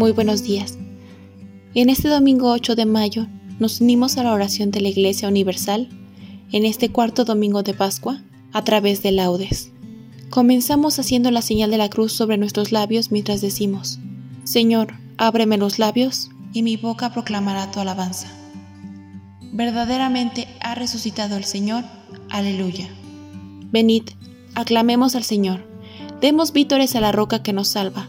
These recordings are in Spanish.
Muy buenos días. En este domingo 8 de mayo nos unimos a la oración de la Iglesia Universal en este cuarto domingo de Pascua a través de laudes. Comenzamos haciendo la señal de la cruz sobre nuestros labios mientras decimos, Señor, ábreme los labios y mi boca proclamará tu alabanza. Verdaderamente ha resucitado el Señor. Aleluya. Venid, aclamemos al Señor. Demos vítores a la roca que nos salva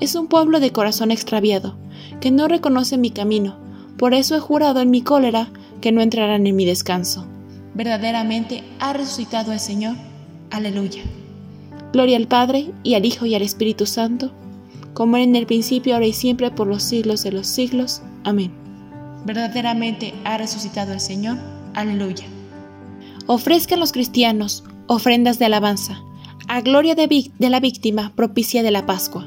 es un pueblo de corazón extraviado, que no reconoce mi camino, por eso he jurado en mi cólera que no entrarán en mi descanso. Verdaderamente ha resucitado el Señor. Aleluya. Gloria al Padre, y al Hijo, y al Espíritu Santo, como era en el principio, ahora y siempre, por los siglos de los siglos. Amén. Verdaderamente ha resucitado el Señor. Aleluya. Ofrezcan los cristianos ofrendas de alabanza, a gloria de, de la víctima propicia de la Pascua.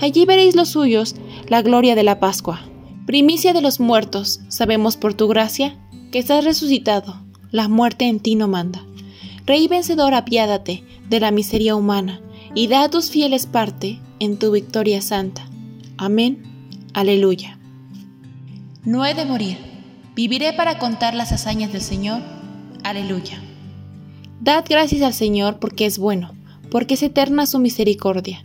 Allí veréis los suyos, la gloria de la Pascua. Primicia de los muertos, sabemos por tu gracia que estás resucitado, la muerte en ti no manda. Rey vencedor, apiádate de la miseria humana y da a tus fieles parte en tu victoria santa. Amén. Aleluya. No he de morir, viviré para contar las hazañas del Señor. Aleluya. Dad gracias al Señor porque es bueno, porque es eterna su misericordia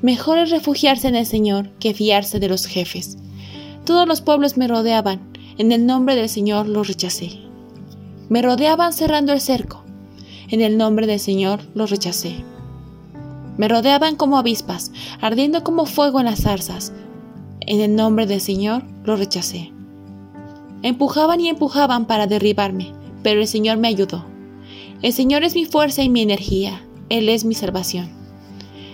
Mejor es refugiarse en el Señor que fiarse de los jefes. Todos los pueblos me rodeaban, en el nombre del Señor los rechacé. Me rodeaban cerrando el cerco. En el nombre del Señor los rechacé. Me rodeaban como avispas, ardiendo como fuego en las zarzas. En el nombre del Señor los rechacé. Empujaban y empujaban para derribarme, pero el Señor me ayudó. El Señor es mi fuerza y mi energía, Él es mi salvación.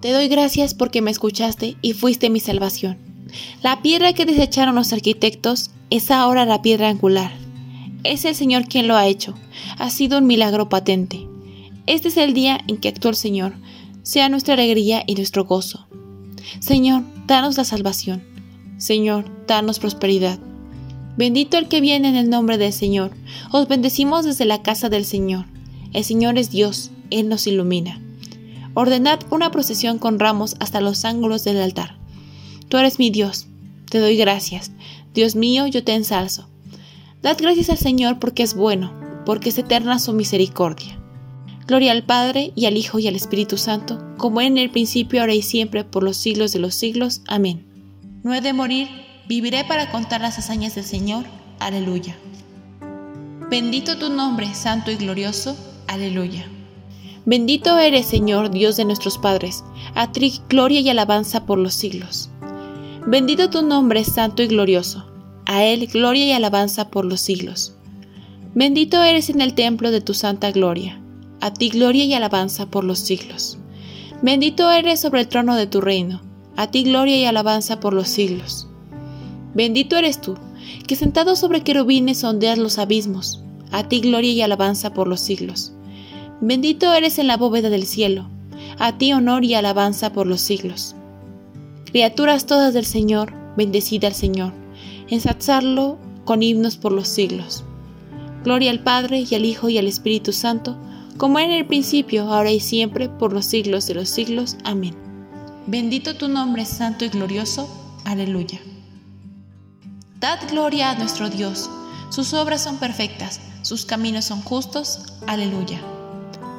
Te doy gracias porque me escuchaste y fuiste mi salvación. La piedra que desecharon los arquitectos es ahora la piedra angular. Es el Señor quien lo ha hecho. Ha sido un milagro patente. Este es el día en que actuó el Señor. Sea nuestra alegría y nuestro gozo. Señor, danos la salvación. Señor, danos prosperidad. Bendito el que viene en el nombre del Señor. Os bendecimos desde la casa del Señor. El Señor es Dios, Él nos ilumina. Ordenad una procesión con ramos hasta los ángulos del altar. Tú eres mi Dios, te doy gracias. Dios mío, yo te ensalzo. Dad gracias al Señor porque es bueno, porque es eterna su misericordia. Gloria al Padre y al Hijo y al Espíritu Santo, como en el principio, ahora y siempre, por los siglos de los siglos. Amén. No he de morir, viviré para contar las hazañas del Señor. Aleluya. Bendito tu nombre, santo y glorioso. Aleluya. Bendito eres, Señor, Dios de nuestros padres, a ti gloria y alabanza por los siglos. Bendito tu nombre, santo y glorioso, a Él gloria y alabanza por los siglos. Bendito eres en el templo de tu santa gloria, a ti gloria y alabanza por los siglos. Bendito eres sobre el trono de tu reino, a ti gloria y alabanza por los siglos. Bendito eres tú, que sentado sobre querubines sondeas los abismos, a ti gloria y alabanza por los siglos. Bendito eres en la bóveda del cielo, a ti honor y alabanza por los siglos. Criaturas todas del Señor, bendecida al Señor, ensalzarlo con himnos por los siglos. Gloria al Padre y al Hijo y al Espíritu Santo, como en el principio, ahora y siempre, por los siglos de los siglos. Amén. Bendito tu nombre, santo y glorioso. Aleluya. Dad gloria a nuestro Dios, sus obras son perfectas, sus caminos son justos. Aleluya.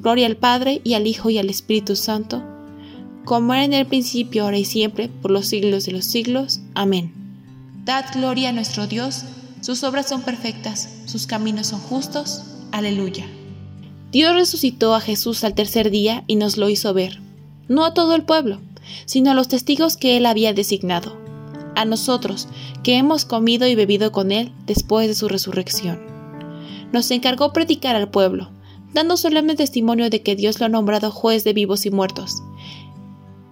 Gloria al Padre y al Hijo y al Espíritu Santo, como era en el principio, ahora y siempre, por los siglos de los siglos. Amén. Dad gloria a nuestro Dios, sus obras son perfectas, sus caminos son justos. Aleluya. Dios resucitó a Jesús al tercer día y nos lo hizo ver, no a todo el pueblo, sino a los testigos que él había designado, a nosotros, que hemos comido y bebido con él después de su resurrección. Nos encargó predicar al pueblo, dando solemne testimonio de que Dios lo ha nombrado juez de vivos y muertos.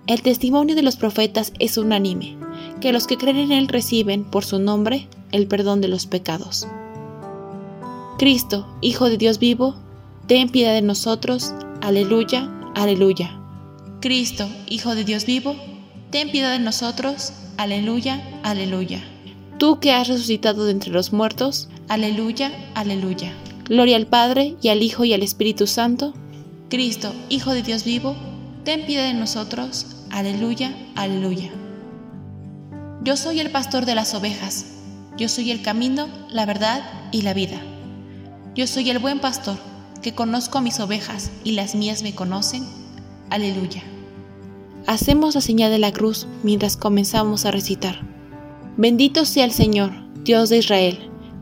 El testimonio de los profetas es unánime, que los que creen en Él reciben, por su nombre, el perdón de los pecados. Cristo, Hijo de Dios vivo, ten piedad de nosotros. Aleluya, aleluya. Cristo, Hijo de Dios vivo, ten piedad de nosotros. Aleluya, aleluya. Tú que has resucitado de entre los muertos. Aleluya, aleluya. Gloria al Padre, y al Hijo, y al Espíritu Santo. Cristo, Hijo de Dios vivo, ten piedad de nosotros. Aleluya, aleluya. Yo soy el pastor de las ovejas. Yo soy el camino, la verdad y la vida. Yo soy el buen pastor, que conozco a mis ovejas y las mías me conocen. Aleluya. Hacemos la señal de la cruz mientras comenzamos a recitar. Bendito sea el Señor, Dios de Israel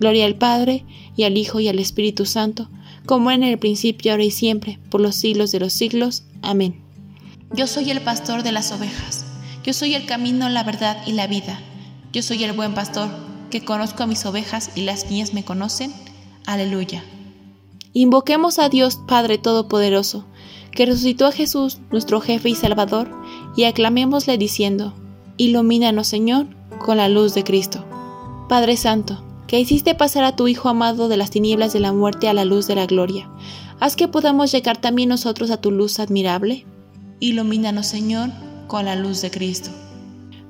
Gloria al Padre, y al Hijo, y al Espíritu Santo, como en el principio, ahora y siempre, por los siglos de los siglos. Amén. Yo soy el pastor de las ovejas. Yo soy el camino, la verdad y la vida. Yo soy el buen pastor, que conozco a mis ovejas y las mías me conocen. Aleluya. Invoquemos a Dios Padre Todopoderoso, que resucitó a Jesús, nuestro jefe y Salvador, y aclamémosle diciendo, Ilumínanos Señor, con la luz de Cristo. Padre Santo, que hiciste pasar a tu Hijo amado de las tinieblas de la muerte a la luz de la gloria. Haz que podamos llegar también nosotros a tu luz admirable. Ilumínanos, Señor, con la luz de Cristo.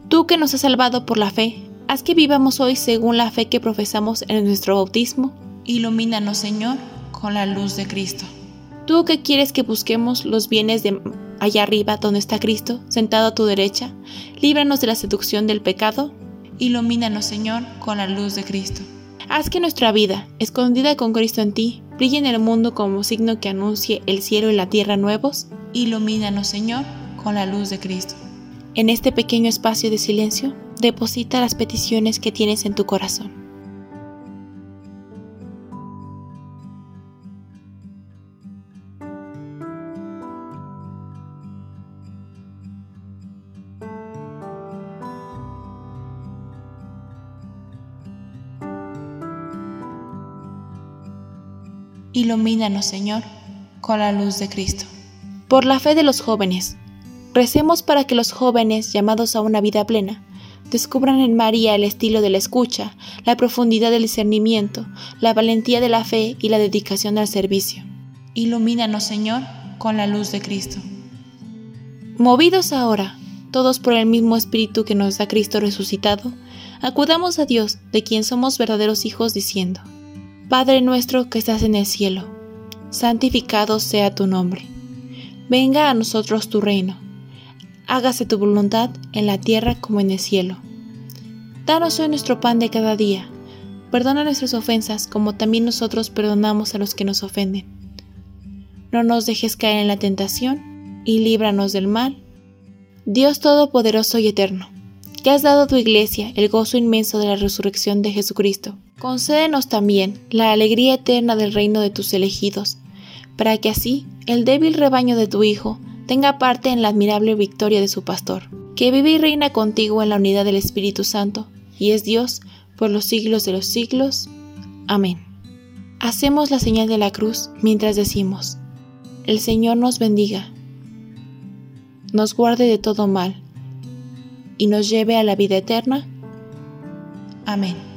Tú que nos has salvado por la fe, haz que vivamos hoy según la fe que profesamos en nuestro bautismo. Ilumínanos, Señor, con la luz de Cristo. Tú que quieres que busquemos los bienes de allá arriba donde está Cristo, sentado a tu derecha, líbranos de la seducción del pecado Ilumínanos, Señor, con la luz de Cristo. Haz que nuestra vida, escondida con Cristo en ti, brille en el mundo como signo que anuncie el cielo y la tierra nuevos. Ilumínanos, Señor, con la luz de Cristo. En este pequeño espacio de silencio, deposita las peticiones que tienes en tu corazón. Ilumínanos, Señor, con la luz de Cristo. Por la fe de los jóvenes, recemos para que los jóvenes llamados a una vida plena descubran en María el estilo de la escucha, la profundidad del discernimiento, la valentía de la fe y la dedicación al servicio. Ilumínanos, Señor, con la luz de Cristo. Movidos ahora, todos por el mismo Espíritu que nos da Cristo resucitado, acudamos a Dios, de quien somos verdaderos hijos, diciendo, Padre nuestro que estás en el cielo, santificado sea tu nombre. Venga a nosotros tu reino. Hágase tu voluntad en la tierra como en el cielo. Danos hoy nuestro pan de cada día. Perdona nuestras ofensas como también nosotros perdonamos a los que nos ofenden. No nos dejes caer en la tentación y líbranos del mal. Dios Todopoderoso y Eterno, que has dado a tu iglesia el gozo inmenso de la resurrección de Jesucristo Concédenos también la alegría eterna del reino de tus elegidos, para que así el débil rebaño de tu Hijo tenga parte en la admirable victoria de su pastor, que vive y reina contigo en la unidad del Espíritu Santo, y es Dios por los siglos de los siglos. Amén. Hacemos la señal de la cruz mientras decimos, el Señor nos bendiga, nos guarde de todo mal, y nos lleve a la vida eterna. Amén.